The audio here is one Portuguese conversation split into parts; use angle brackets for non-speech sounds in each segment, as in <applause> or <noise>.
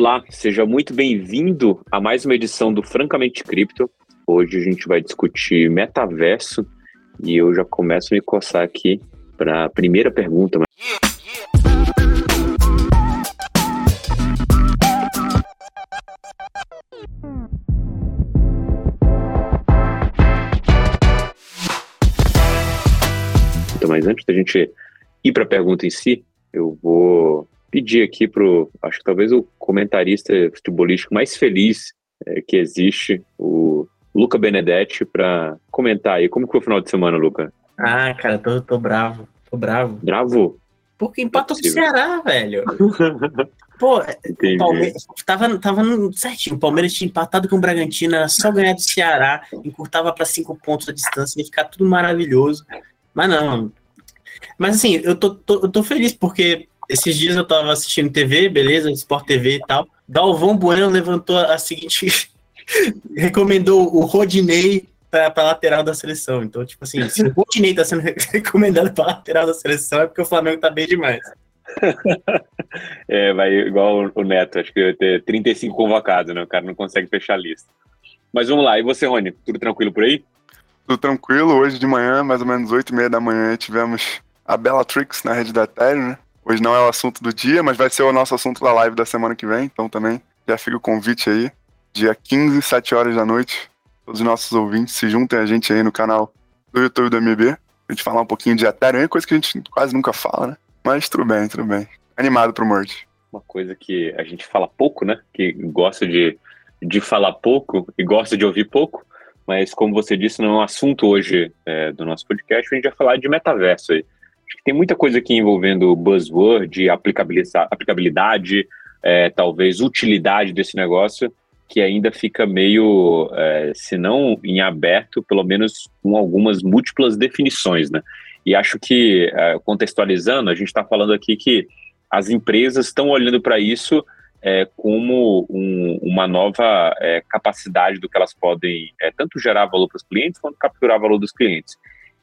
Olá, seja muito bem-vindo a mais uma edição do Francamente Cripto. Hoje a gente vai discutir metaverso e eu já começo a me coçar aqui para a primeira pergunta. Então, mas antes da gente ir para a pergunta em si, eu vou pedir aqui pro, acho que talvez o comentarista futebolístico mais feliz é, que existe, o Luca Benedetti, para comentar aí. Como que foi o final de semana, Luca? Ah, cara, tô, tô bravo. Tô bravo. Bravo? Porque empatou é com o Ceará, velho. <laughs> Pô, o Palmeiras tava, tava certinho. O Palmeiras tinha empatado com o Bragantino, era só ganhar do Ceará, encurtava para cinco pontos a distância, ia ficar tudo maravilhoso. Mas não. Mas assim, eu tô, tô, eu tô feliz porque esses dias eu tava assistindo TV, beleza, Sport TV e tal. Galvão Bueno levantou a seguinte. <laughs> recomendou o Rodinei pra, pra lateral da seleção. Então, tipo assim, se o Rodinei tá sendo <laughs> recomendado pra lateral da seleção, é porque o Flamengo tá bem demais. <laughs> é, vai igual o Neto, acho que vai ter 35 convocados, né? O cara não consegue fechar a lista. Mas vamos lá, e você, Rony? Tudo tranquilo por aí? Tudo tranquilo. Hoje de manhã, mais ou menos 8 e meia da manhã, tivemos a Bellatrix na rede da Ethereum, né? Hoje não é o assunto do dia, mas vai ser o nosso assunto da live da semana que vem. Então também já fica o convite aí. Dia 15, 7 horas da noite. Todos os nossos ouvintes se juntem a gente aí no canal do YouTube do MB. A gente falar um pouquinho de Ethereum, é coisa que a gente quase nunca fala, né? Mas tudo bem, tudo bem. Animado pro Merge. Uma coisa que a gente fala pouco, né? Que gosta de, de falar pouco e gosta de ouvir pouco. Mas como você disse, não é um assunto hoje é, do nosso podcast. A gente vai falar de metaverso aí. Tem muita coisa aqui envolvendo buzzword, aplicabilidade, aplicabilidade é, talvez utilidade desse negócio, que ainda fica meio, é, se não em aberto, pelo menos com algumas múltiplas definições, né? E acho que, é, contextualizando, a gente está falando aqui que as empresas estão olhando para isso é, como um, uma nova é, capacidade do que elas podem é, tanto gerar valor para os clientes quanto capturar valor dos clientes.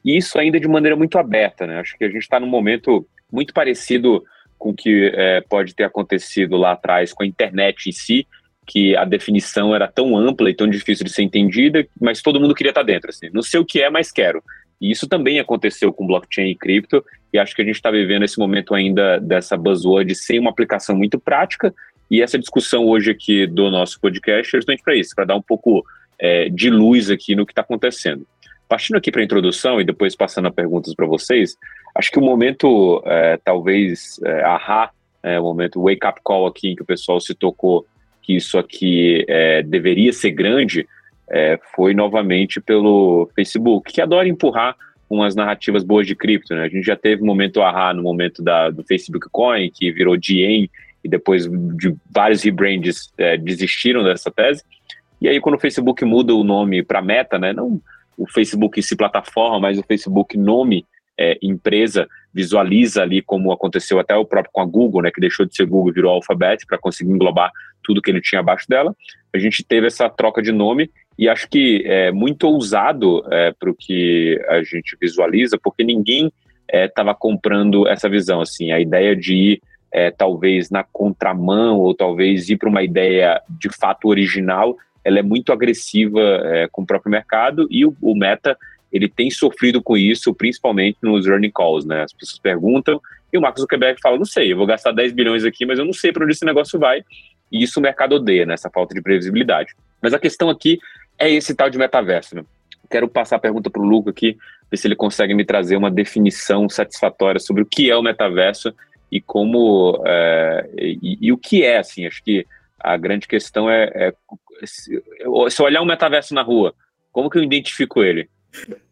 E isso ainda de maneira muito aberta, né? Acho que a gente está num momento muito parecido com o que é, pode ter acontecido lá atrás com a internet em si, que a definição era tão ampla e tão difícil de ser entendida, mas todo mundo queria estar tá dentro, assim. Não sei o que é, mas quero. E isso também aconteceu com blockchain e cripto, e acho que a gente está vivendo esse momento ainda dessa buzzword sem uma aplicação muito prática, e essa discussão hoje aqui do nosso podcast é justamente para isso, para dar um pouco é, de luz aqui no que está acontecendo. Partindo aqui para a introdução e depois passando a perguntas para vocês, acho que o momento, é, talvez, é, ahá, é, o momento wake up call aqui, em que o pessoal se tocou que isso aqui é, deveria ser grande, é, foi novamente pelo Facebook, que adora empurrar umas narrativas boas de cripto. Né? A gente já teve um momento ahá no momento da, do Facebook Coin, que virou DN, e depois de vários rebrands é, desistiram dessa tese. E aí, quando o Facebook muda o nome para Meta, né, não o Facebook se plataforma, mas o Facebook nome é, empresa visualiza ali como aconteceu até o próprio com a Google, né, que deixou de ser Google e virou Alphabet para conseguir englobar tudo que ele tinha abaixo dela. A gente teve essa troca de nome e acho que é muito ousado é, para o que a gente visualiza, porque ninguém estava é, comprando essa visão. Assim, a ideia de ir é, talvez na contramão ou talvez ir para uma ideia de fato original ela é muito agressiva é, com o próprio mercado e o, o, Meta ele tem sofrido com isso, principalmente nos earning calls, né? As pessoas perguntam e o Marcos Zuckerberg fala, não sei, eu vou gastar 10 bilhões aqui, mas eu não sei para onde esse negócio vai. E isso o mercado odeia, né? Essa falta de previsibilidade. Mas a questão aqui é esse tal de metaverso, né? Quero passar a pergunta para o Luca aqui, ver se ele consegue me trazer uma definição satisfatória sobre o que é o metaverso e como é, e, e, o que é, assim, acho que a grande questão é, é se, se olhar um metaverso na rua, como que eu identifico ele?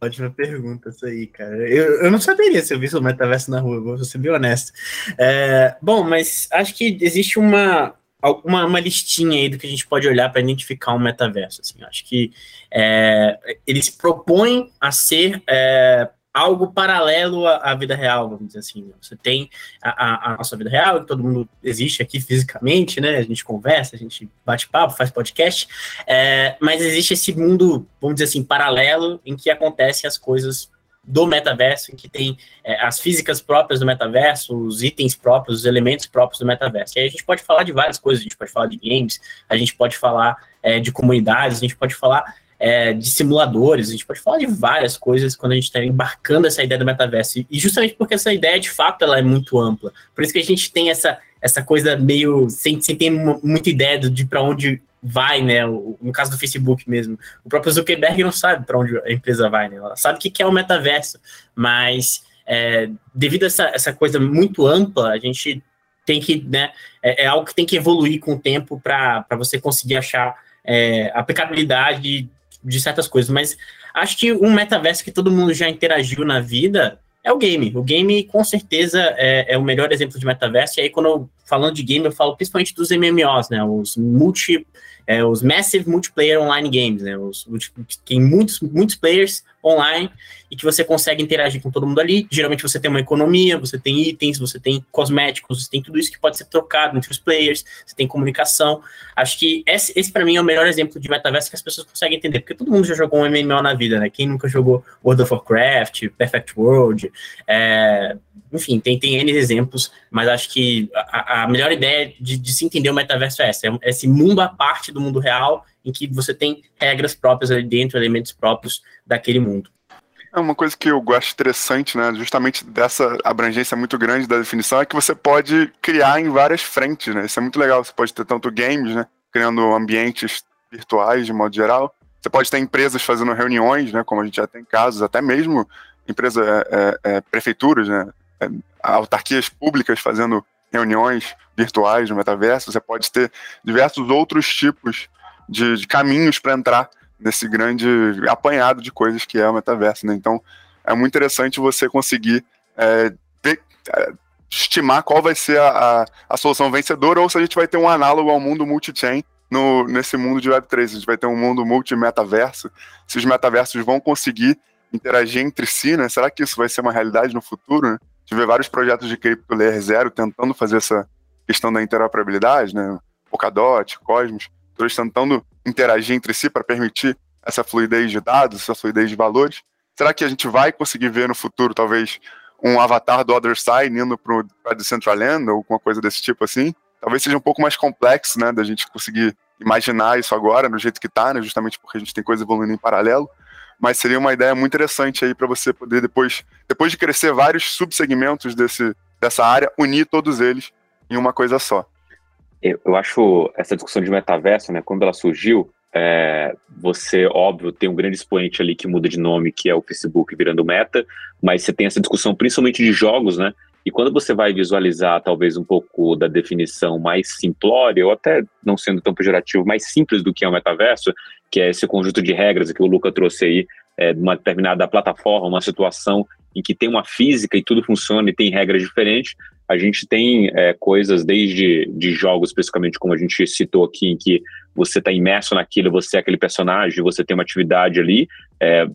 Ótima pergunta, isso aí, cara. Eu, eu não saberia se eu visse o metaverso na rua, vou ser bem honesto. É, bom, mas acho que existe uma, uma, uma listinha aí do que a gente pode olhar para identificar um metaverso. Assim, acho que é, ele se propõe a ser é, algo paralelo à, à, vida real, vamos dizer assim. Né? Você tem a, a, a, nossa vida real, que todo mundo existe aqui fisicamente, né? A gente conversa, a gente bate papo, faz podcast, é, mas existe esse mundo, vamos dizer assim, paralelo, em que acontecem as coisas do metaverso, em que tem é, as físicas próprias do metaverso, os itens próprios, os elementos próprios do metaverso. E aí a gente pode falar de várias coisas, a gente pode falar de games, a gente pode falar é, de comunidades, a gente pode falar é, de simuladores, a gente pode falar de várias coisas quando a gente está embarcando essa ideia do metaverso. E justamente porque essa ideia, de fato, ela é muito ampla. Por isso que a gente tem essa, essa coisa meio sem, sem ter muita ideia de para onde vai, né? no caso do Facebook mesmo. O próprio Zuckerberg não sabe para onde a empresa vai, né? Ela sabe o que é o metaverso, mas é, devido a essa, essa coisa muito ampla, a gente tem que, né? É, é algo que tem que evoluir com o tempo para você conseguir achar é, aplicabilidade de certas coisas. Mas acho que um metaverso que todo mundo já interagiu na vida é o game. O game, com certeza, é, é, o melhor exemplo de metaverso. E aí, quando eu falando de game, eu falo principalmente dos MMOs, né? Os multi é, os Massive Multiplayer Online Games, né? Os, os, tem muitos, muitos players online e que você consegue interagir com todo mundo ali. Geralmente você tem uma economia, você tem itens, você tem cosméticos, você tem tudo isso que pode ser trocado entre os players, você tem comunicação. Acho que esse, esse para mim é o melhor exemplo de metaverso que as pessoas conseguem entender, porque todo mundo já jogou um MMO na vida, né? Quem nunca jogou World of Warcraft, Perfect World, é, enfim, tem, tem N exemplos, mas acho que a, a melhor ideia de, de, se entender o metaverso é essa, é esse mundo à parte do mundo real, em que você tem regras próprias ali dentro, elementos próprios daquele mundo. É uma coisa que eu gosto interessante, né, justamente dessa abrangência muito grande da definição, é que você pode criar em várias frentes, né, isso é muito legal, você pode ter tanto games, né, criando ambientes virtuais de modo geral, você pode ter empresas fazendo reuniões, né, como a gente já tem casos, até mesmo empresas, é, é, é prefeituras, né, é, autarquias públicas fazendo reuniões virtuais no metaverso, você pode ter diversos outros tipos de, de caminhos para entrar nesse grande apanhado de coisas que é o metaverso. Né? Então, é muito interessante você conseguir é, é, estimar qual vai ser a, a, a, solução vencedora ou se a gente vai ter um análogo ao mundo multi-chain no, nesse mundo de Web3. A gente vai ter um mundo multi-metaverso. Se os metaversos vão conseguir interagir entre si, né? Será que isso vai ser uma realidade no futuro? Né? Tive vários projetos de cripto layer zero tentando fazer essa questão da interoperabilidade, né? Polkadot, Cosmos, todos tentando interagir entre si para permitir essa fluidez de dados, essa fluidez de valores. Será que a gente vai conseguir ver no futuro, talvez, um avatar do Other Side indo para Decentraland ou alguma coisa desse tipo assim? Talvez seja um pouco mais complexo, né, da gente conseguir imaginar isso agora, do jeito que está, né, justamente porque a gente tem coisa evoluindo em paralelo mas seria uma ideia muito interessante aí para você poder depois, depois de crescer vários subsegmentos desse, dessa área, unir todos eles em uma coisa só. Eu, eu acho essa discussão de metaverso, né, quando ela surgiu, é, você, óbvio, tem um grande expoente ali que muda de nome, que é o Facebook virando meta, mas você tem essa discussão principalmente de jogos, né? E quando você vai visualizar talvez um pouco da definição mais simplória, ou até não sendo tão pejorativo, mais simples do que é o metaverso, que é esse conjunto de regras que o Luca trouxe aí, é, uma determinada plataforma, uma situação em que tem uma física e tudo funciona e tem regras diferentes, a gente tem é, coisas desde de jogos, especificamente como a gente citou aqui, em que você está imerso naquilo, você é aquele personagem, você tem uma atividade ali, é,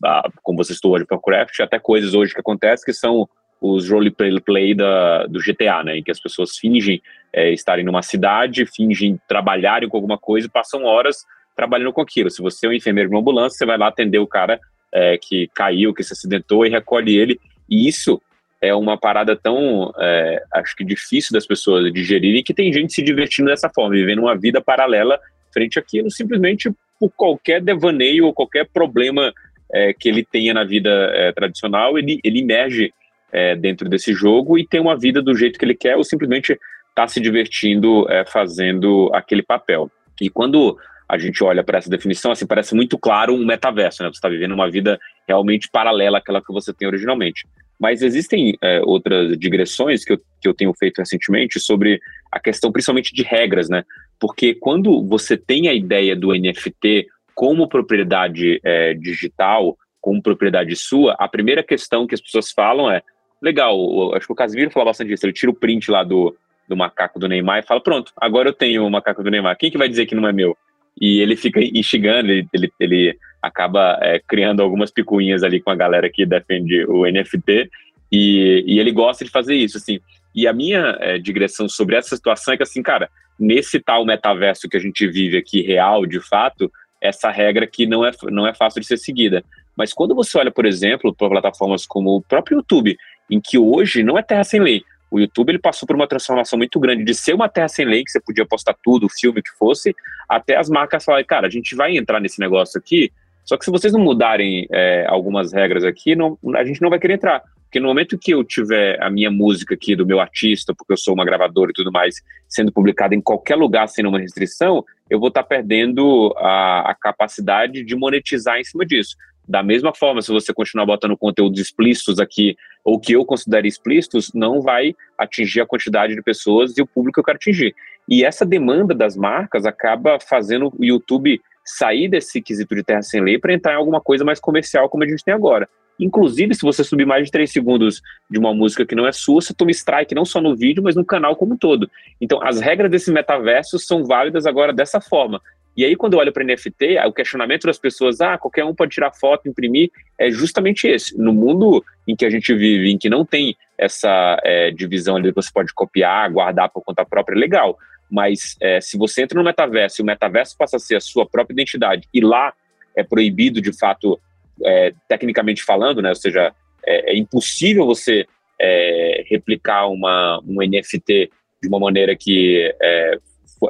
como você citou hoje para o Craft, até coisas hoje que acontecem que são os roleplay play da, do GTA, né, em que as pessoas fingem é, estarem numa cidade, fingem trabalharem com alguma coisa e passam horas trabalhando com aquilo. Se você é um enfermeiro de uma ambulância, você vai lá atender o cara é, que caiu, que se acidentou e recolhe ele. E isso é uma parada tão, é, acho que difícil das pessoas digerirem, que tem gente se divertindo dessa forma, vivendo uma vida paralela frente àquilo, simplesmente por qualquer devaneio ou qualquer problema é, que ele tenha na vida é, tradicional, ele, ele emerge é, dentro desse jogo e tem uma vida do jeito que ele quer ou simplesmente está se divertindo é, fazendo aquele papel. E quando a gente olha para essa definição, assim, parece muito claro um metaverso, né? Você está vivendo uma vida realmente paralela àquela que você tem originalmente. Mas existem é, outras digressões que eu, que eu tenho feito recentemente sobre a questão principalmente de regras, né? Porque quando você tem a ideia do NFT como propriedade é, digital, como propriedade sua, a primeira questão que as pessoas falam é: legal, acho que o Casimiro falou bastante disso, ele tira o print lá do, do macaco do Neymar e fala: pronto, agora eu tenho o macaco do Neymar, quem que vai dizer que não é meu? E ele fica instigando, ele, ele, ele acaba é, criando algumas picuinhas ali com a galera que defende o NFT, e, e ele gosta de fazer isso, assim. E a minha é, digressão sobre essa situação é que, assim, cara, nesse tal metaverso que a gente vive aqui, real, de fato, essa regra que não é, não é fácil de ser seguida. Mas quando você olha, por exemplo, para plataformas como o próprio YouTube, em que hoje não é terra sem lei, o YouTube ele passou por uma transformação muito grande de ser uma terra sem lei, que você podia postar tudo, o filme que fosse, até as marcas falarem, cara, a gente vai entrar nesse negócio aqui, só que se vocês não mudarem é, algumas regras aqui, não, a gente não vai querer entrar. Porque no momento que eu tiver a minha música aqui do meu artista, porque eu sou uma gravadora e tudo mais, sendo publicada em qualquer lugar sem nenhuma restrição, eu vou estar tá perdendo a, a capacidade de monetizar em cima disso. Da mesma forma, se você continuar botando conteúdos explícitos aqui, ou que eu considere explícitos, não vai atingir a quantidade de pessoas e o público que eu quero atingir. E essa demanda das marcas acaba fazendo o YouTube sair desse quesito de terra sem lei para entrar em alguma coisa mais comercial como a gente tem agora. Inclusive, se você subir mais de 3 segundos de uma música que não é sua, você toma strike não só no vídeo, mas no canal como um todo. Então, as regras desse metaverso são válidas agora dessa forma. E aí, quando eu olho para NFT, o questionamento das pessoas, ah, qualquer um pode tirar foto, imprimir, é justamente esse. No mundo em que a gente vive, em que não tem essa é, divisão ali você pode copiar, guardar por conta própria, é legal. Mas é, se você entra no metaverso e o metaverso passa a ser a sua própria identidade, e lá é proibido, de fato, é, tecnicamente falando, né? Ou seja, é, é impossível você é, replicar uma, um NFT de uma maneira que é,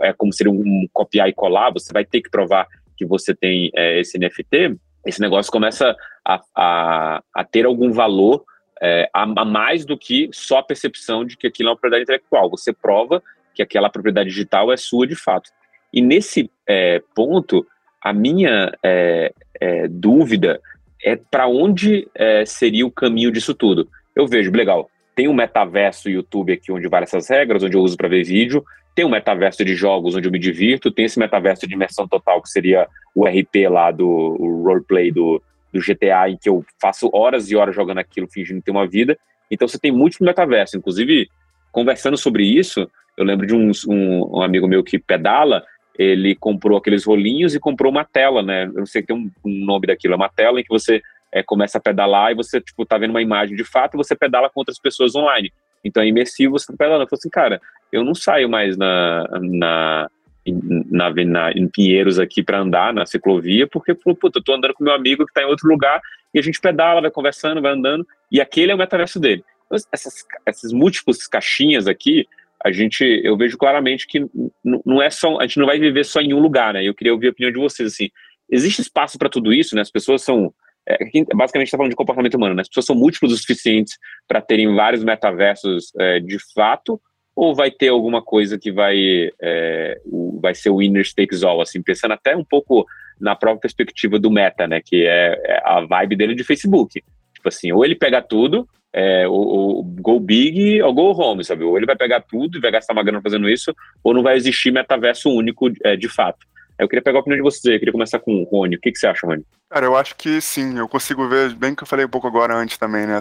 é como seria um copiar e colar, você vai ter que provar que você tem é, esse NFT, esse negócio começa a, a, a ter algum valor é, a, a, mais do que só a percepção de que aquilo é uma propriedade intelectual. Você prova que aquela propriedade digital é sua de fato. E nesse é, ponto, a minha é, é, dúvida é para onde é, seria o caminho disso tudo. Eu vejo, legal, tem um metaverso YouTube aqui onde várias essas regras, onde eu uso para ver vídeo, tem um metaverso de jogos onde eu me divirto, tem esse metaverso de imersão total que seria o RP lá do o roleplay do, do GTA, em que eu faço horas e horas jogando aquilo, fingindo ter uma vida. Então você tem múltiplos metaversos. Inclusive, conversando sobre isso, eu lembro de um, um, amigo meu que pedala, ele comprou aqueles rolinhos e comprou uma tela, né? Eu não sei tem um, um nome daquilo, é uma tela em que você é, começa a pedalar e você, tipo, tá vendo uma imagem de fato e você pedala com outras pessoas online. Então é imersivo, você tá pedalando. Eu falei assim, cara, eu não saio mais na, na, na, na em Pinheiros aqui para andar na ciclovia, porque, puta, eu tô andando com meu amigo que tá em outro lugar e a gente pedala, vai conversando, vai andando, e aquele é o metaverso dele. Então, essas, essas múltiplas caixinhas aqui, a gente, eu vejo claramente que não é só, a gente não vai viver só em um lugar, né? Eu queria ouvir a opinião de vocês, assim, existe espaço para tudo isso, né? As pessoas são, é, basicamente está falando de comportamento humano, né? As pessoas são múltiplos o suficientes para terem vários metaversos é, de fato, ou vai ter alguma coisa que vai, é, vai ser winner takes all, assim, pensando até um pouco na própria perspectiva do meta, né? Que é, é a vibe dele de Facebook. Tipo assim, ou ele pega tudo, é, o, o, go big ou go home, sabe? Ou ele vai pegar tudo e vai gastar uma grana fazendo isso, ou não vai existir metaverso único é, de fato. Eu queria pegar a opinião de vocês eu queria começar com o Rony. O que, que você acha, Rony? Cara, eu acho que sim, eu consigo ver, bem que eu falei um pouco agora antes também, né?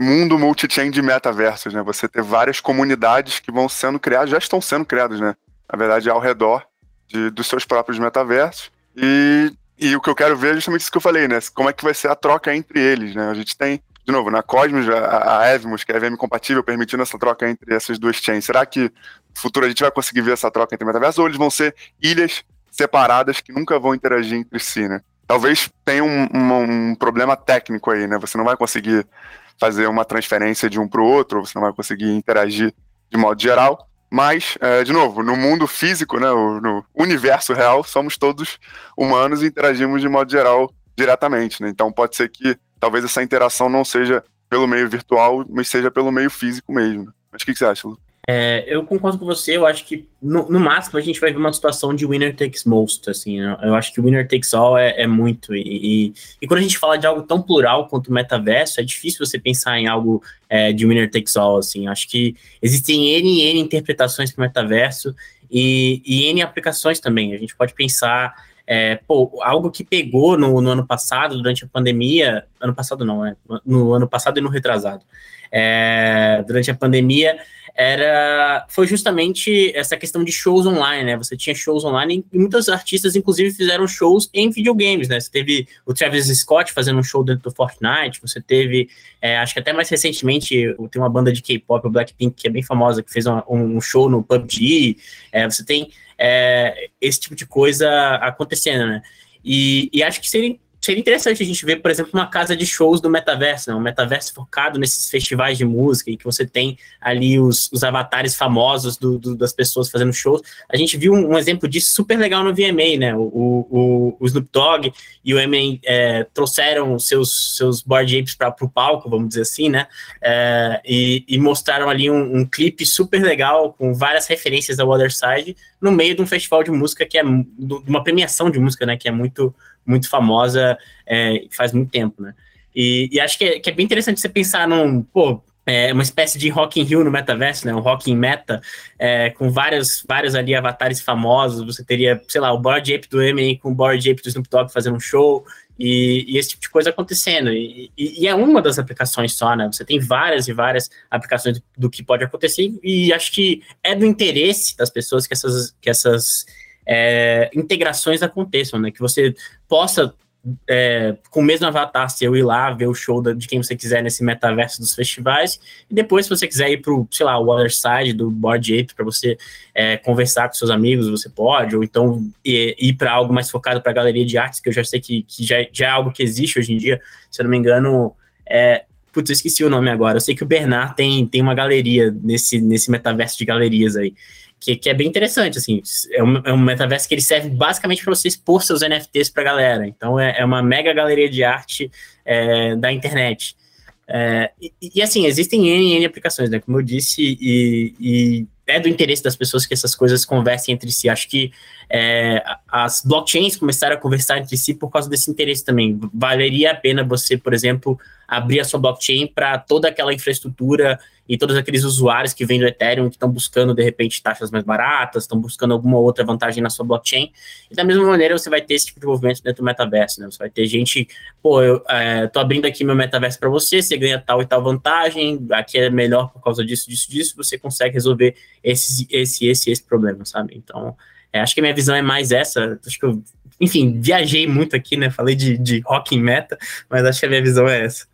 Mundo multi-chain de metaversos, né? Você ter várias comunidades que vão sendo criadas, já estão sendo criadas, né? Na verdade, ao redor de, dos seus próprios metaversos. E, e o que eu quero ver é justamente isso que eu falei, né? Como é que vai ser a troca entre eles, né? A gente tem de novo, na Cosmos, a, a Evmos, que é a VM compatível, permitindo essa troca entre essas duas chains. Será que no futuro a gente vai conseguir ver essa troca entre metaversos ou eles vão ser ilhas separadas que nunca vão interagir entre si, né? Talvez tenha um, um, um problema técnico aí, né? Você não vai conseguir fazer uma transferência de um para o outro, você não vai conseguir interagir de modo geral. Mas, é, de novo, no mundo físico, né, no universo real, somos todos humanos e interagimos de modo geral diretamente. Né? Então, pode ser que talvez essa interação não seja pelo meio virtual, mas seja pelo meio físico mesmo. Mas o que, que você acha, Lu? É, eu concordo com você, eu acho que no, no, máximo a gente vai ver uma situação de winner takes most, assim, né? eu acho que winner takes all é, é muito, e, e, e, quando a gente fala de algo tão plural quanto o metaverso, é difícil você pensar em algo é, de winner takes all, assim, acho que existem N N interpretações para o metaverso e, e N aplicações também, a gente pode pensar é, pô, algo que pegou no, no, ano passado, durante a pandemia, ano passado não, é, no ano passado e no retrasado, é, durante a pandemia, era foi justamente essa questão de shows online, né? Você tinha shows online e muitos artistas, inclusive, fizeram shows em videogames, né? Você teve o Travis Scott fazendo um show dentro do Fortnite, você teve, é, acho que até mais recentemente, tem uma banda de K-pop, o Blackpink, que é bem famosa, que fez um, um show no PUBG. É, você tem é, esse tipo de coisa acontecendo, né? E, e, acho que seria seria interessante a gente ver, por exemplo, uma casa de shows do metaverso, né? um metaverso focado nesses festivais de música, em que você tem ali os, os avatares famosos do, do, das pessoas fazendo shows. A gente viu um, um, exemplo disso super legal no VMA, né? O, o, o Snoop Dogg e o Eminem é, trouxeram seus, seus board apes para o palco, vamos dizer assim, né? É, e, e, mostraram ali um, um, clipe super legal, com várias referências ao Other Side, no meio de um festival de música que é uma premiação de música, né? Que é muito muito famosa é, faz muito tempo, né? E, e acho que é, que é, bem interessante você pensar num, pô, é uma espécie de Rock in Rio no metaverso, né? Um Rock in Meta, é, com vários, vários ali avatares famosos. Você teria, sei lá, o Board Ape do Eminem com o Board Ape do Snoop Dogg fazendo um show e, e esse tipo de coisa acontecendo. E, e, e, é uma das aplicações só, né? Você tem várias e várias aplicações do, do que pode acontecer e acho que é do interesse das pessoas que essas, que essas é, integrações aconteçam, né? Que você possa, é, com o mesmo avatar seu, ir lá ver o show de quem você quiser nesse metaverso dos festivais, e depois, se você quiser ir para o, sei lá, o other side do Board Ape para você é, conversar com seus amigos, você pode, ou então ir, para algo mais focado para galeria de artes, que eu já sei que, que já, já, é algo que existe hoje em dia, se eu não me engano, é, Putz, eu esqueci o nome agora. Eu sei que o Bernard tem, tem uma galeria nesse, nesse metaverso de galerias aí que, que é bem interessante, assim, é um, é um metaverso que ele serve basicamente para você expor seus NFTs para a galera, então é, é, uma mega galeria de arte é, da internet. É, e, e, assim, existem N, N aplicações, né, como eu disse, e, e é do interesse das pessoas que essas coisas conversem entre si. Acho que é, as blockchains começaram a conversar entre si por causa desse interesse também. Valeria a pena você, por exemplo, abrir a sua blockchain para toda aquela infraestrutura e todos aqueles usuários que vêm do Ethereum que estão buscando, de repente, taxas mais baratas, estão buscando alguma outra vantagem na sua blockchain. E da mesma maneira, você vai ter esse tipo de movimento dentro do metaverso, né? Você vai ter gente, pô, eu é, tô abrindo aqui meu metaverso para você, você ganha tal e tal vantagem, aqui é melhor por causa disso, disso, disso, você consegue resolver esse, esse, esse, esse problema, sabe? Então, é, acho que a minha visão é mais essa. Acho que eu, enfim, viajei muito aqui, né? Falei de, de rock em meta, mas acho que a minha visão é essa.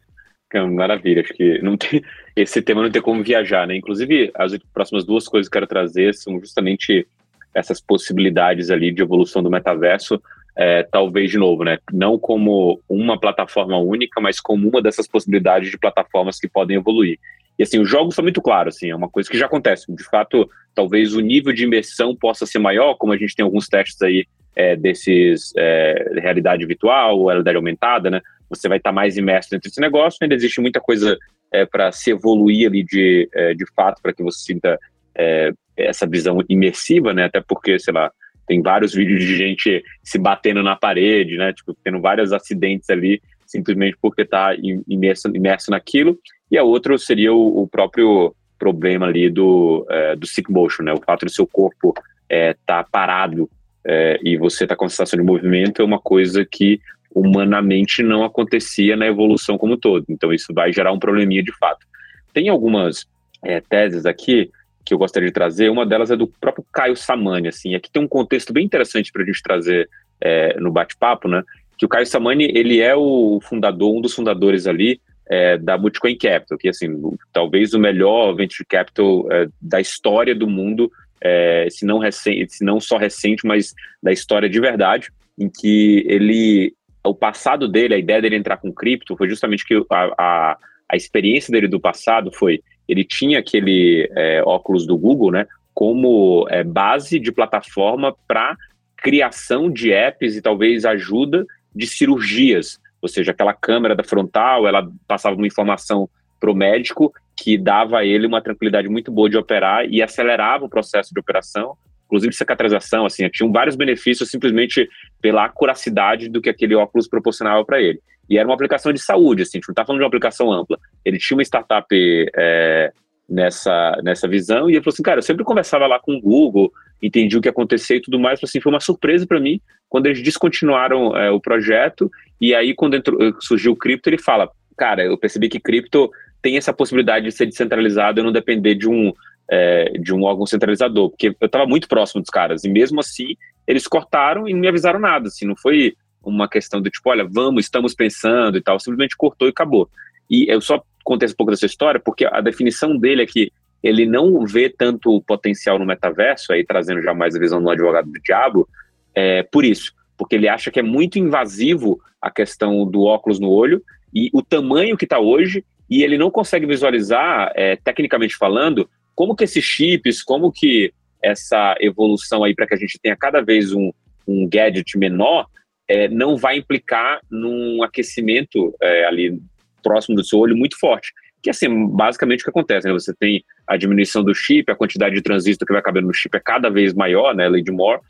Maravilha, acho que não tem, <laughs> esse tema não tem como viajar, né? Inclusive, as próximas duas coisas que eu quero trazer são justamente essas possibilidades ali de evolução do metaverso, é, talvez de novo, né? Não como uma plataforma única, mas como uma dessas possibilidades de plataformas que podem evoluir. E assim, os jogos são muito claros, assim, é uma coisa que já acontece. De fato, talvez o nível de imersão possa ser maior, como a gente tem alguns testes aí é, desses é, realidade virtual, realidade aumentada, né? você vai estar mais imerso dentro desse negócio. Ainda existe muita coisa é, para se evoluir ali de, é, de fato, para que você sinta é, essa visão imersiva, né? Até porque, sei lá, tem vários vídeos de gente se batendo na parede, né? Tipo, tendo vários acidentes ali, simplesmente porque está imerso, imerso naquilo. E a outra seria o, o próprio problema ali do, é, do sick motion, né? O fato de seu corpo estar é, tá parado é, e você tá com a sensação de movimento é uma coisa que humanamente não acontecia na evolução como todo. Então isso vai gerar um probleminha de fato. Tem algumas é, teses aqui que eu gostaria de trazer. Uma delas é do próprio Caio Samani. Assim, aqui tem um contexto bem interessante para a gente trazer é, no bate-papo, né? Que o Caio Samani ele é o fundador, um dos fundadores ali é, da Multicoin Capital, que assim talvez o melhor venture capital é, da história do mundo, é, se não recente, se não só recente, mas da história de verdade, em que ele o passado dele, a ideia dele entrar com cripto foi justamente que a, a, a experiência dele do passado foi ele tinha aquele é, óculos do Google, né, como é, base de plataforma para criação de apps e talvez ajuda de cirurgias, ou seja, aquela câmera da frontal, ela passava uma informação para o médico que dava a ele uma tranquilidade muito boa de operar e acelerava o processo de operação inclusive cicatrização, assim, tinham vários benefícios simplesmente pela acuracidade do que aquele óculos proporcionava para ele. E era uma aplicação de saúde, assim, a gente não está falando de uma aplicação ampla. Ele tinha uma startup é, nessa, nessa visão. E ele falou assim, cara, eu sempre conversava lá com o Google, entendi o que acontecia e tudo mais, assim, foi uma surpresa para mim quando eles descontinuaram é, o projeto. E aí quando entrou, surgiu o cripto, ele fala, cara, eu percebi que cripto tem essa possibilidade de ser descentralizado e não depender de um é, de um órgão centralizador, porque eu estava muito próximo dos caras, e mesmo assim eles cortaram e não me avisaram nada, assim, não foi uma questão do tipo, olha, vamos, estamos pensando e tal, simplesmente cortou e acabou. E eu só contei um pouco dessa história porque a definição dele é que ele não vê tanto potencial no metaverso, aí trazendo já mais a visão do advogado do diabo, é, por isso, porque ele acha que é muito invasivo a questão do óculos no olho e o tamanho que está hoje, e ele não consegue visualizar, é, tecnicamente falando, como que esses chips, como que essa evolução aí para que a gente tenha cada vez um, um gadget menor, é, não vai implicar num aquecimento é, ali próximo do seu olho muito forte. Que assim, basicamente o que acontece, né? Você tem a diminuição do chip, a quantidade de transistor que vai cabendo no chip é cada vez maior, né? Lei de Moore.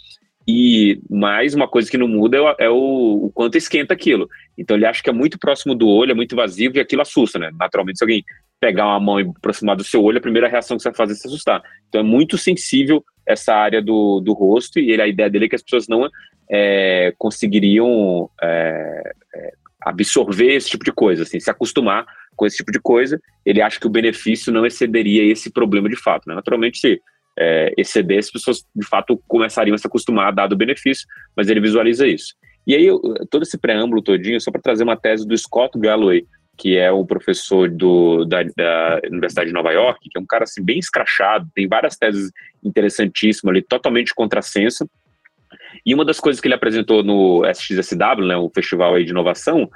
E mais uma coisa que não muda é, o, o, quanto esquenta aquilo. Então ele acha que é muito próximo do olho, é muito invasivo e aquilo assusta, né? Naturalmente, se alguém pegar uma mão e aproximar do seu olho, a primeira reação que você vai fazer é se assustar. Então é muito sensível essa área do, do rosto e ele, a ideia dele é que as pessoas não é, conseguiriam é, é, absorver esse tipo de coisa, assim, se acostumar com esse tipo de coisa. Ele acha que o benefício não excederia esse problema de fato. Né? Naturalmente, se é, exceder, as pessoas de fato começariam a se acostumar a dado o benefício, mas ele visualiza isso. E aí, todo esse preâmbulo todinho, só para trazer uma tese do Scott Galloway, que é o professor do, da, da, Universidade de Nova York, que é um cara assim, bem escrachado, tem várias teses interessantíssimas ali, totalmente contrassenso. E uma das coisas que ele apresentou no SXSW, né, o festival de inovação,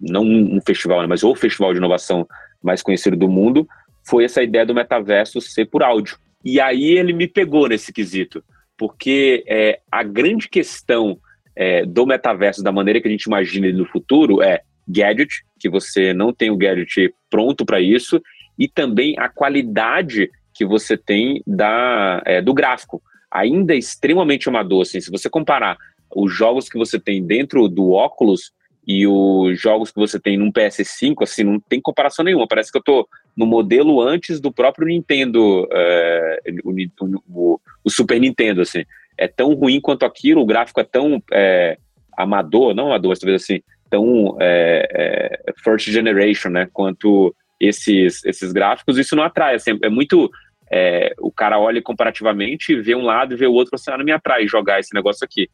não um festival, né, mas o festival de inovação mais conhecido do mundo, foi essa ideia do metaverso ser por áudio. E aí ele me pegou nesse quesito, porque é, a grande questão é, do metaverso, da maneira que a gente imagina ele no futuro, é gadget, que você não tem o gadget pronto para isso, e também a qualidade que você tem da, é, do gráfico. Ainda extremamente amador, assim, se você comparar os jogos que você tem dentro do óculos e os jogos que você tem num PS5, assim, não tem comparação nenhuma. Parece que eu tô no modelo antes do próprio Nintendo, é, o, o, o, Super Nintendo, assim. É tão ruim quanto aquilo, o gráfico é tão é, amador, não amador, mas talvez assim, tão é, first generation, né, quanto esses, esses gráficos, isso não atrai, assim, é muito... É, o cara olha comparativamente, vê um lado e vê o outro, assim, ah, não me atrai jogar esse negócio aqui.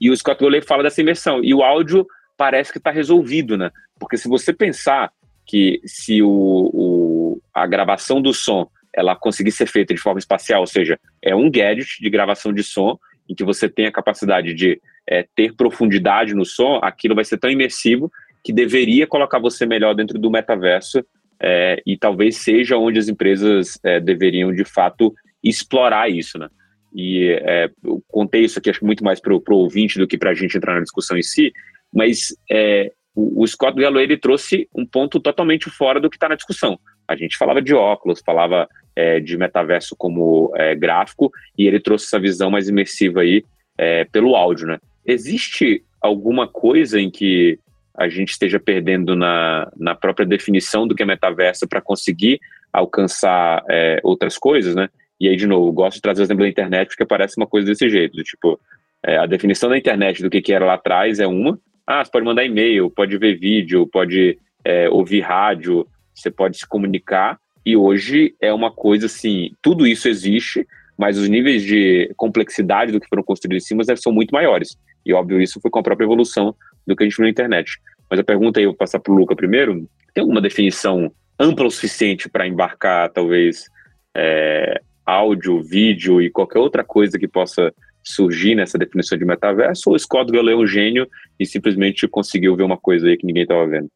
E o Scott Goley fala dessa imersão. E o áudio parece que está resolvido, né? Porque se você pensar que se o, o, a gravação do som ela conseguir ser feita de forma espacial, ou seja, é um gadget de gravação de som em que você tem a capacidade de é, ter profundidade no som, aquilo vai ser tão imersivo que deveria colocar você melhor dentro do metaverso é, e talvez seja onde as empresas é, deveriam de fato explorar isso, né? E é, eu contei isso aqui acho muito mais para o ouvinte do que para a gente entrar na discussão em si, mas é, o, o, Scott Galloway ele trouxe um ponto totalmente fora do que está na discussão. A gente falava de óculos, falava é, de metaverso como é, gráfico, e ele trouxe essa visão mais imersiva aí pelo áudio, né? Existe alguma coisa em que a gente esteja perdendo na, na própria definição do que é metaverso para conseguir alcançar é, outras coisas, né? E aí, de novo, gosto de trazer o exemplo da internet porque parece uma coisa desse jeito, tipo, é, a definição da internet do que, que era lá atrás é uma, ah, você pode mandar e-mail, pode ver vídeo, pode é, ouvir rádio, você pode se comunicar. E hoje é uma coisa assim, tudo isso existe, mas os níveis de complexidade do que foram construídos em cima são muito maiores. E óbvio, isso foi com a própria evolução do que a gente viu na internet. Mas a pergunta aí, eu vou passar para o Luca primeiro: tem alguma definição ampla o suficiente para embarcar, talvez, é, áudio, vídeo e qualquer outra coisa que possa surgir nessa definição de metaverso, ou o Scott Galloway é um gênio e simplesmente conseguiu ver uma coisa aí que ninguém estava vendo?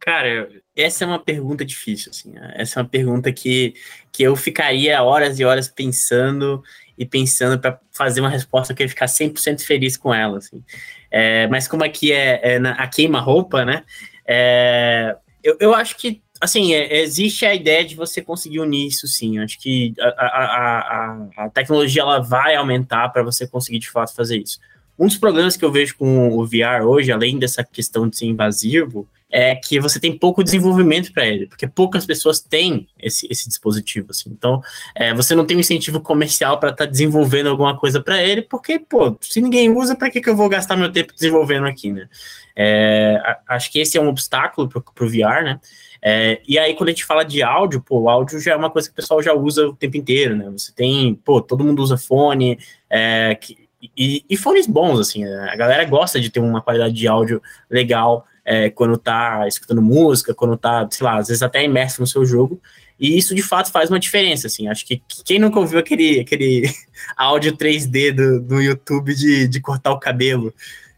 Cara, essa é uma pergunta difícil, assim. Essa é uma pergunta que, que eu ficaria horas e horas pensando e pensando para fazer uma resposta que eu ia ficar 100% feliz com ela, assim. É, mas como aqui é, é na, a queima-roupa, né? É, eu, eu acho que assim, é, existe a ideia de você conseguir unir isso sim. Acho que a, a, a, a tecnologia ela vai aumentar para você conseguir de fato fazer isso. Um dos problemas que eu vejo com o VR hoje, além dessa questão de ser invasivo, é que você tem pouco desenvolvimento para ele, porque poucas pessoas têm esse, esse dispositivo. Assim. Então, é, você não tem um incentivo comercial para estar tá desenvolvendo alguma coisa para ele, porque, pô, se ninguém usa, para que, que eu vou gastar meu tempo desenvolvendo aqui, né? É, acho que esse é um obstáculo para o VR, né? É, e aí, quando a gente fala de áudio, pô, o áudio já é uma coisa que o pessoal já usa o tempo inteiro, né? Você tem, pô, todo mundo usa fone, é, que, e, e, fones bons, assim, né? a galera gosta de ter uma qualidade de áudio legal é, quando tá escutando música, quando tá, sei lá, às vezes até imerso no seu jogo, e isso de fato faz uma diferença, assim, acho que quem nunca ouviu aquele, aquele <laughs> áudio 3D do, do YouTube de, de cortar o cabelo,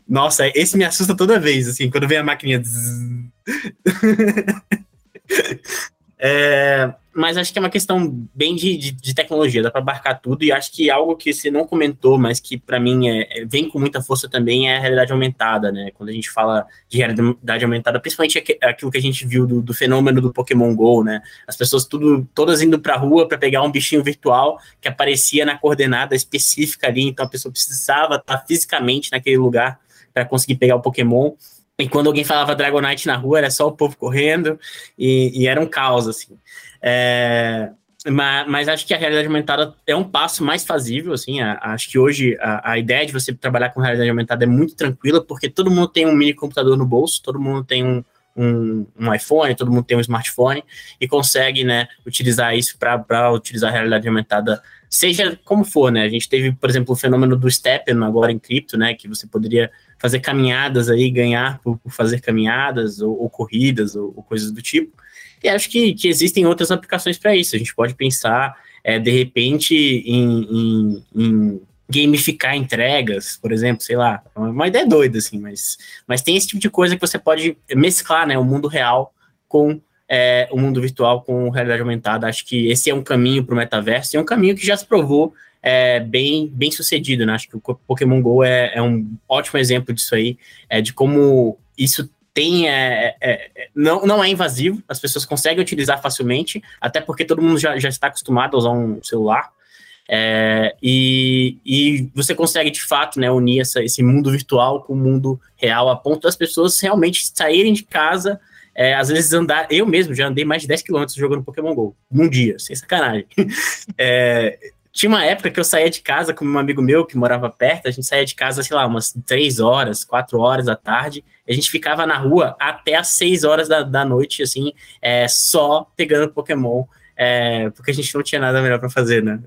Nossa, esse me assusta toda vez, assim, quando vem a maquininha. <laughs> é, mas acho que é uma questão bem de, de, de tecnologia, dá para abarcar tudo, e acho que algo que você não comentou, mas que para mim é, é, vem com muita força também é a realidade aumentada, né? Quando a gente fala de realidade aumentada, principalmente aquilo que a gente viu do, do fenômeno do Pokémon GO, né? As pessoas tudo, todas indo pra rua para pegar um bichinho virtual que aparecia na coordenada específica ali, então a pessoa precisava estar fisicamente naquele lugar para conseguir pegar o Pokémon. E quando alguém falava Dragonite na rua, era só o povo correndo, e, e era um caos, assim. É, mas, mas, acho que a realidade aumentada é um passo mais fazível, assim, a, acho que hoje a, a, ideia de você trabalhar com realidade aumentada é muito tranquila, porque todo mundo tem um mini computador no bolso, todo mundo tem um, um, um iPhone, todo mundo tem um smartphone, e consegue, né, utilizar isso para utilizar a realidade aumentada, seja como for, né, a gente teve, por exemplo, o fenômeno do Steppen agora em cripto, né, que você poderia fazer caminhadas aí, ganhar por, por fazer caminhadas, ou, ou corridas, ou, ou coisas do tipo, e acho que, que existem outras aplicações para isso. A gente pode pensar, é, de repente, em, em, em, gamificar entregas, por exemplo, sei lá. É uma ideia doida, assim, mas, mas tem esse tipo de coisa que você pode mesclar né, o mundo real com é, o mundo virtual, com realidade aumentada. Acho que esse é um caminho para o metaverso e é um caminho que já se provou é, bem, bem sucedido, né? Acho que o Pokémon GO é, é um ótimo exemplo disso aí, é, de como isso tem é, é, é, não, não é invasivo, as pessoas conseguem utilizar facilmente, até porque todo mundo já, já está acostumado a usar um celular. É, e, e você consegue de fato né, unir essa, esse mundo virtual com o mundo real, a ponto das pessoas realmente saírem de casa. É, às vezes andar, eu mesmo já andei mais de 10 km jogando Pokémon GO, num dia, sem sacanagem. <laughs> É, tinha uma época que eu saía de casa com um amigo meu que morava perto, a gente saía de casa, sei lá, umas três horas, quatro horas da tarde, a gente ficava na rua até as seis horas da, da noite, assim, é, só pegando Pokémon. É, porque a gente não tinha nada melhor para fazer, né?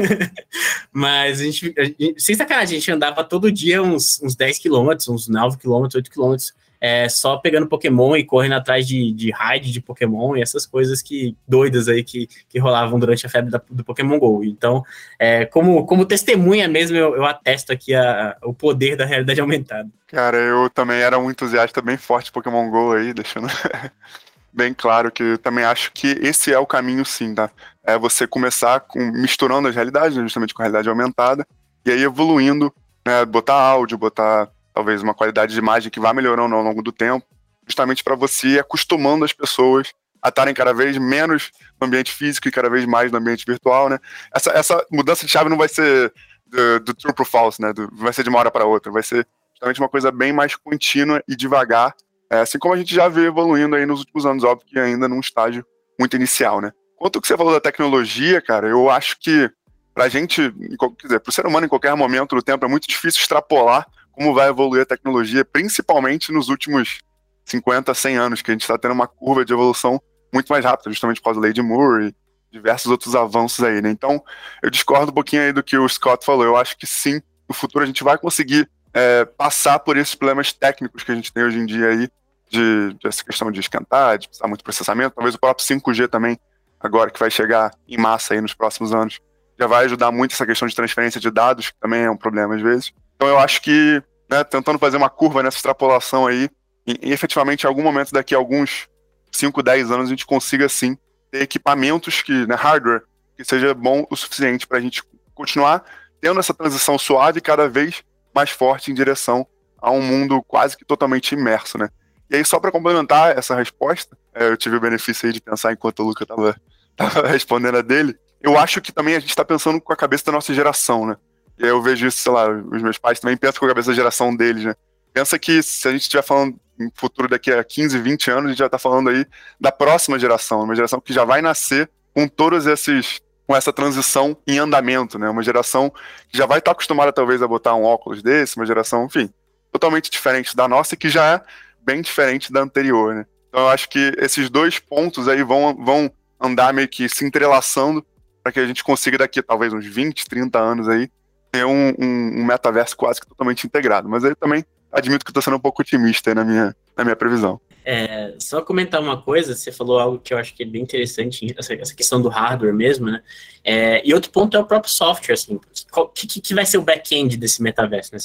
<laughs> Mas a gente, a gente, sem sacanagem, a gente andava todo dia uns, uns 10 quilômetros, uns 9 quilômetros, 8 quilômetros é, só pegando Pokémon e correndo atrás de, de raid de Pokémon e essas coisas que doidas aí que, que rolavam durante a febre da, do Pokémon GO. Então, é, como, como testemunha mesmo, eu, eu atesto aqui a, a, o poder da realidade aumentada. Cara, eu também era um entusiasta bem forte de Pokémon GO aí, deixando <laughs> bem claro que também acho que esse é o caminho sim, tá? É você começar com, misturando as realidades, né, justamente com a realidade aumentada, e aí evoluindo, né, botar áudio, botar talvez uma qualidade de imagem que vá melhorando ao longo do tempo, justamente para você ir acostumando as pessoas a estarem cada vez menos no ambiente físico e cada vez mais no ambiente virtual, né? Essa, essa mudança de chave não vai ser do, do true para false, né? Do, vai ser de uma hora para outra, vai ser justamente uma coisa bem mais contínua e devagar, é, assim como a gente já vê evoluindo aí nos últimos anos, óbvio que ainda num estágio muito inicial, né? Quanto que você falou da tecnologia, cara, eu acho que pra gente, quer dizer, pro ser humano em qualquer momento do tempo é muito difícil extrapolar como vai evoluir a tecnologia, principalmente nos últimos 50, 100 anos, que a gente está tendo uma curva de evolução muito mais rápida, justamente por causa da lei de Moore e diversos outros avanços aí, né? Então, eu discordo um pouquinho aí do que o Scott falou. Eu acho que sim, no futuro a gente vai conseguir é, passar por esses problemas técnicos que a gente tem hoje em dia aí, de, de essa questão de esquentar, de precisar muito processamento, talvez o próprio 5G também, agora que vai chegar em massa aí nos próximos anos, já vai ajudar muito essa questão de transferência de dados, que também é um problema às vezes. Então eu acho que, né, tentando fazer uma curva nessa extrapolação aí, e, e efetivamente em algum momento daqui a alguns 5, 10 anos a gente consiga sim ter equipamentos que, né, hardware, que seja bom o suficiente para a gente continuar tendo essa transição suave cada vez mais forte em direção a um mundo quase que totalmente imerso, né? E aí, só para complementar essa resposta, é, eu tive o benefício aí de pensar enquanto o Luca estava <laughs> respondendo a dele. Eu acho que também a gente está pensando com a cabeça da nossa geração, né? E aí eu vejo isso, sei lá, os meus pais também pensam com a cabeça da geração deles, né? Pensa que se a gente estiver falando em futuro daqui a 15, 20 anos, a gente já está falando aí da próxima geração, uma geração que já vai nascer com todos esses com essa transição em andamento, né? Uma geração que já vai estar acostumada talvez a botar um óculos desse, uma geração, enfim, totalmente diferente da nossa e que já é bem diferente da anterior, né? Então eu acho que esses dois pontos aí vão, vão andar meio que se entrelaçando para que a gente consiga daqui talvez uns 20, 30 anos aí ter um, um, um metaverso quase que totalmente integrado. Mas aí também admito que estou sendo um pouco otimista na minha, na minha previsão. É, só comentar uma coisa, você falou algo que eu acho que é bem interessante, essa, essa questão do hardware mesmo, né? É, e outro ponto é o próprio software, assim, o que, que vai ser o back-end desse metaverso? Né?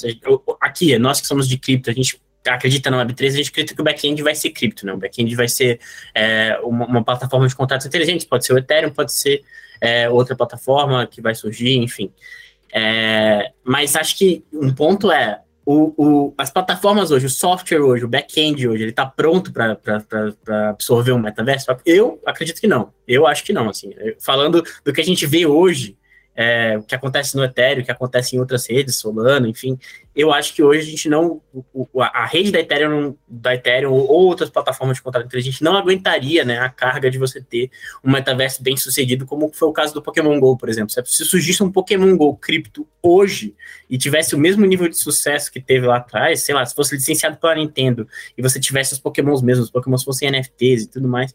aqui, nós que somos de cripto, a gente acredita na Web3, a gente acredita que o back-end vai ser cripto, né? O back-end vai ser é, uma, uma, plataforma de contratos inteligentes, pode ser o Ethereum, pode ser é, outra plataforma que vai surgir, enfim. É, mas acho que um ponto é o, o, as plataformas hoje, o software hoje, o back-end hoje, ele está pronto para absorver um metaverso? Eu acredito que não. Eu acho que não. Assim, falando do que a gente vê hoje, é, o que acontece no Ethereum, o que acontece em outras redes, Solano, enfim. Eu acho que hoje a gente não. a rede da Ethereum, da Ethereum ou outras plataformas de contrato inteligente não aguentaria né, a carga de você ter um metaverso bem sucedido, como foi o caso do Pokémon GO, por exemplo. Se surgisse um Pokémon GO cripto hoje e tivesse o mesmo nível de sucesso que teve lá atrás, sei lá, se fosse licenciado pela Nintendo e você tivesse os Pokémons mesmos, os Pokémons fossem NFTs e tudo mais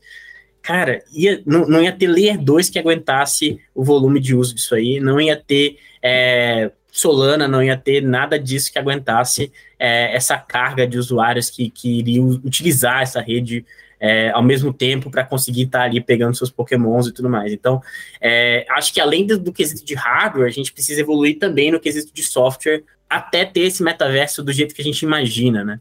cara, ia, não, não ia ter Layer 2 que aguentasse o volume de uso disso aí, não ia ter é, Solana, não ia ter nada disso que aguentasse é, essa carga de usuários que, que iriam utilizar essa rede é, ao mesmo tempo para conseguir estar tá ali pegando seus pokémons e tudo mais. Então, é, acho que além do, do, quesito de hardware, a gente precisa evoluir também no quesito de software até ter esse metaverso do jeito que a gente imagina, né?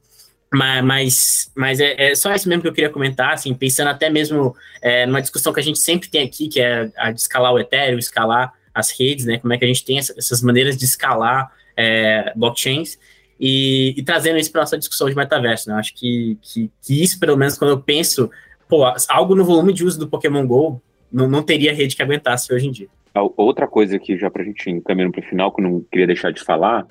Mas, mas, é, é, só isso mesmo que eu queria comentar, assim, pensando até mesmo é, numa discussão que a gente sempre tem aqui, que é a de escalar o Ethereum, escalar as redes, né? Como é que a gente tem essa, essas maneiras de escalar é, blockchains e, e, trazendo isso para nossa discussão de metaverso, né? Acho que, que, que, isso, pelo menos, quando eu penso, pô, algo no volume de uso do Pokémon GO não, não teria rede que aguentasse hoje em dia. Outra coisa que já para a gente encaminhando para o final, que eu não queria deixar de falar,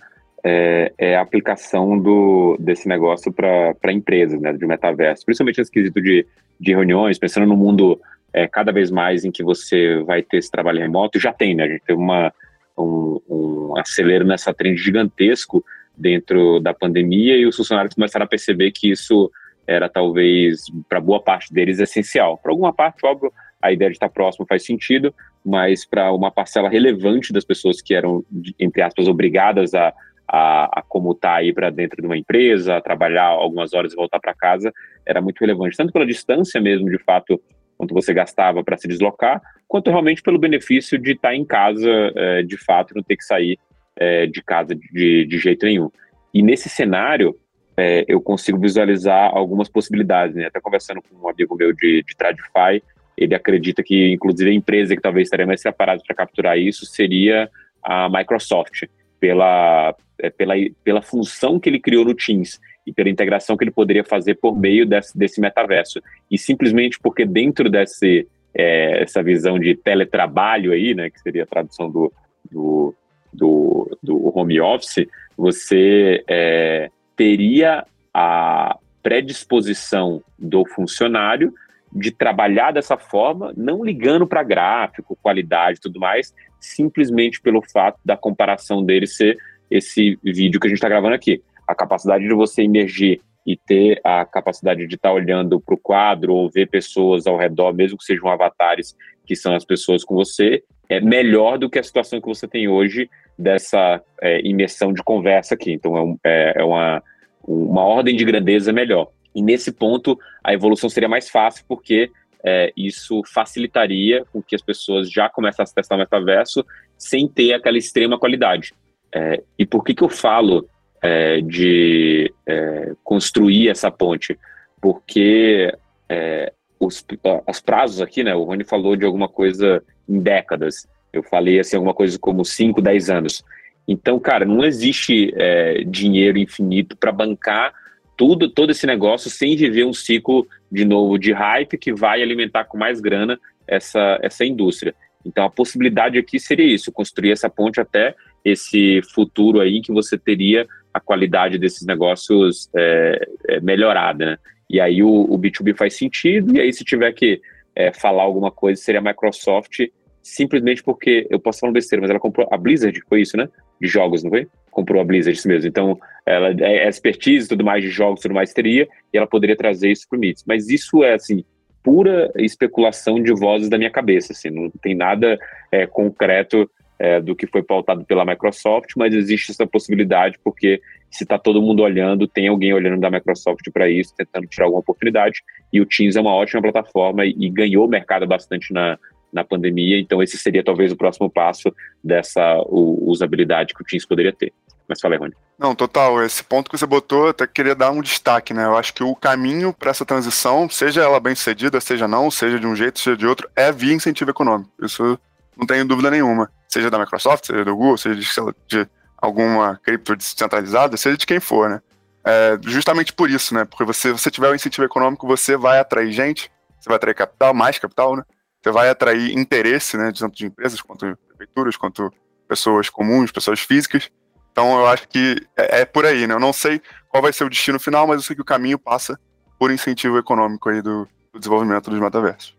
é, é a aplicação do, desse negócio para empresas, né, de metaverso, principalmente nesse quesito de, de reuniões, pensando no mundo é, cada vez mais em que você vai ter esse trabalho remoto, já tem, né, a gente teve uma, um, um acelero nessa trend gigantesco dentro da pandemia e os funcionários começaram a perceber que isso era talvez, para boa parte deles, essencial. Para alguma parte, óbvio, a ideia de estar próximo faz sentido, mas para uma parcela relevante das pessoas que eram, entre aspas, obrigadas a a, a como tá aí para dentro de uma empresa, trabalhar algumas horas e voltar para casa, era muito relevante, tanto pela distância mesmo, de fato, quanto você gastava para se deslocar, quanto realmente pelo benefício de estar tá em casa, é, de fato, não ter que sair é, de casa de, de jeito nenhum. E nesse cenário, é, eu consigo visualizar algumas possibilidades, né? Até conversando com um amigo meu de, de Tradify, ele acredita que, inclusive, a empresa que talvez estaria mais preparada para capturar isso seria a Microsoft pela, é, pela, pela função que ele criou no Teams e pela integração que ele poderia fazer por meio desse, desse metaverso. E simplesmente porque dentro desse, é, essa visão de teletrabalho aí, né, que seria a tradução do, do, do, do home office, você é, teria a predisposição do funcionário de trabalhar dessa forma, não ligando para gráfico, qualidade e tudo mais, simplesmente pelo fato da comparação dele ser esse vídeo que a gente está gravando aqui. A capacidade de você emergir e ter a capacidade de estar tá olhando para o quadro ou ver pessoas ao redor, mesmo que sejam avatares que são as pessoas com você, é melhor do que a situação que você tem hoje dessa é, imersão de conversa aqui. Então é, um, é, é uma, uma ordem de grandeza melhor. E nesse ponto, a evolução seria mais fácil, porque é, isso facilitaria com que as pessoas já começassem a testar o metaverso sem ter aquela extrema qualidade. É, e por que, que eu falo é, de é, construir essa ponte? Porque é, os, os prazos aqui, né? O Rony falou de alguma coisa em décadas. Eu falei assim, alguma coisa como 5, 10 anos. Então, cara, não existe é, dinheiro infinito para bancar tudo, todo esse negócio sem viver um ciclo de novo de hype que vai alimentar com mais grana essa, essa indústria. Então a possibilidade aqui seria isso, construir essa ponte até esse futuro aí que você teria a qualidade desses negócios é, é, melhorada, né? E aí o, o, B2B faz sentido, e aí se tiver que é, falar alguma coisa, seria a Microsoft, simplesmente porque, eu posso falar um besteira, mas ela comprou a Blizzard, foi isso, né? De jogos, não foi? Comprou a Blizzard, isso mesmo. Então, ela é expertise tudo mais de jogos, tudo mais teria, e ela poderia trazer isso para o. Mas isso é, assim, pura especulação de vozes da minha cabeça, assim, não tem nada é, concreto é, do que foi pautado pela Microsoft, mas existe essa possibilidade porque se está todo mundo olhando, tem alguém olhando da Microsoft para isso, tentando tirar alguma oportunidade, e o Teams é uma ótima plataforma e, e ganhou o mercado bastante na, na pandemia, então esse seria talvez o próximo passo dessa usabilidade que o Teams poderia ter. Mas fala Rony. Não, total. Esse ponto que você botou, até queria dar um destaque, né? Eu acho que o caminho para essa transição, seja ela bem sucedida, seja não, seja de um jeito, seja de outro, é via incentivo econômico. Isso não tenho dúvida nenhuma. Seja da Microsoft, seja do Google, seja de, de alguma cripto descentralizada, seja de quem for, né? É justamente por isso, né? Porque você, você tiver um incentivo econômico, você vai atrair gente, você vai atrair capital, mais capital, né? Você vai atrair interesse, né? Tanto de empresas quanto prefeituras, quanto pessoas comuns, pessoas físicas. Então eu acho que é, é, por aí, né? Eu não sei qual vai ser o destino final, mas eu sei que o caminho passa por incentivo econômico aí do, do desenvolvimento dos metaversos.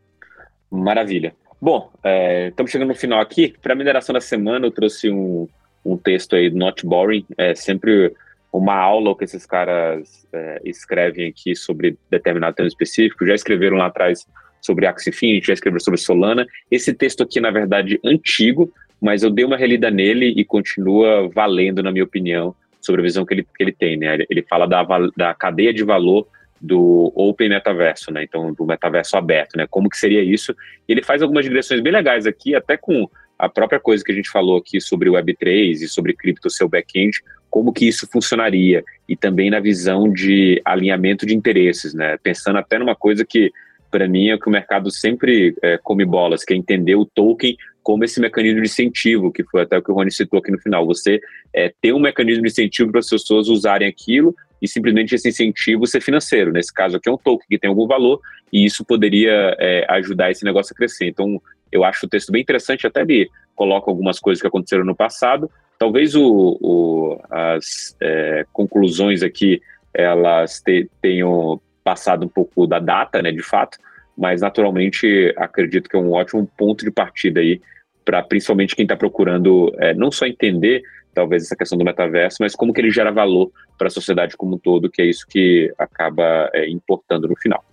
Maravilha. Bom, é, estamos chegando no final aqui. Para a mineração da semana, eu trouxe um, um texto aí do Not Boring. É sempre uma aula que esses caras é, escrevem aqui sobre determinado tema específico. Já escreveram lá atrás sobre Axie Infinity, já escreveram sobre Solana. Esse texto aqui, na verdade, antigo, mas eu dei uma relida nele e continua valendo, na minha opinião, sobre a visão que ele, que ele tem, né? Ele fala da, da cadeia de valor do Open Metaverso, né? Então, do metaverso aberto, né? Como que seria isso? E ele faz algumas digressões bem legais aqui, até com a própria coisa que a gente falou aqui sobre Web3 e sobre cripto, seu back-end, como que isso funcionaria e também na visão de alinhamento de interesses, né? Pensando até numa coisa que para mim é que o mercado sempre é, come bolas, que é entender o token como esse mecanismo de incentivo, que foi até o que o Rony citou aqui no final. Você é, ter um mecanismo de incentivo para as pessoas usarem aquilo e simplesmente esse incentivo ser financeiro. Nesse caso aqui é um token que tem algum valor e isso poderia é, ajudar esse negócio a crescer. Então, eu acho o texto bem interessante, até ele coloca algumas coisas que aconteceram no passado. Talvez o, o as é, conclusões aqui elas te, tenham passado um pouco da data, né, de fato, mas naturalmente acredito que é um ótimo ponto de partida aí para principalmente quem está procurando é, não só entender talvez essa questão do metaverso, mas como que ele gera valor para a sociedade como um todo, que é isso que acaba é, importando no final.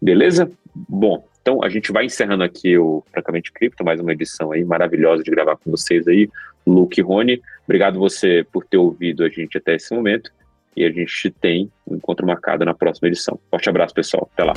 Beleza? Bom, então a gente vai encerrando aqui o Francamente Cripto, mais uma edição aí maravilhosa de gravar com vocês aí, Luke e Rony. Obrigado você por ter ouvido a gente até esse momento e a gente tem um encontro marcado na próxima edição. Forte abraço, pessoal. Até lá.